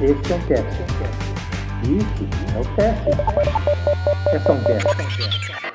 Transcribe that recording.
Este é um teste. Isso é o teste. É só um teste.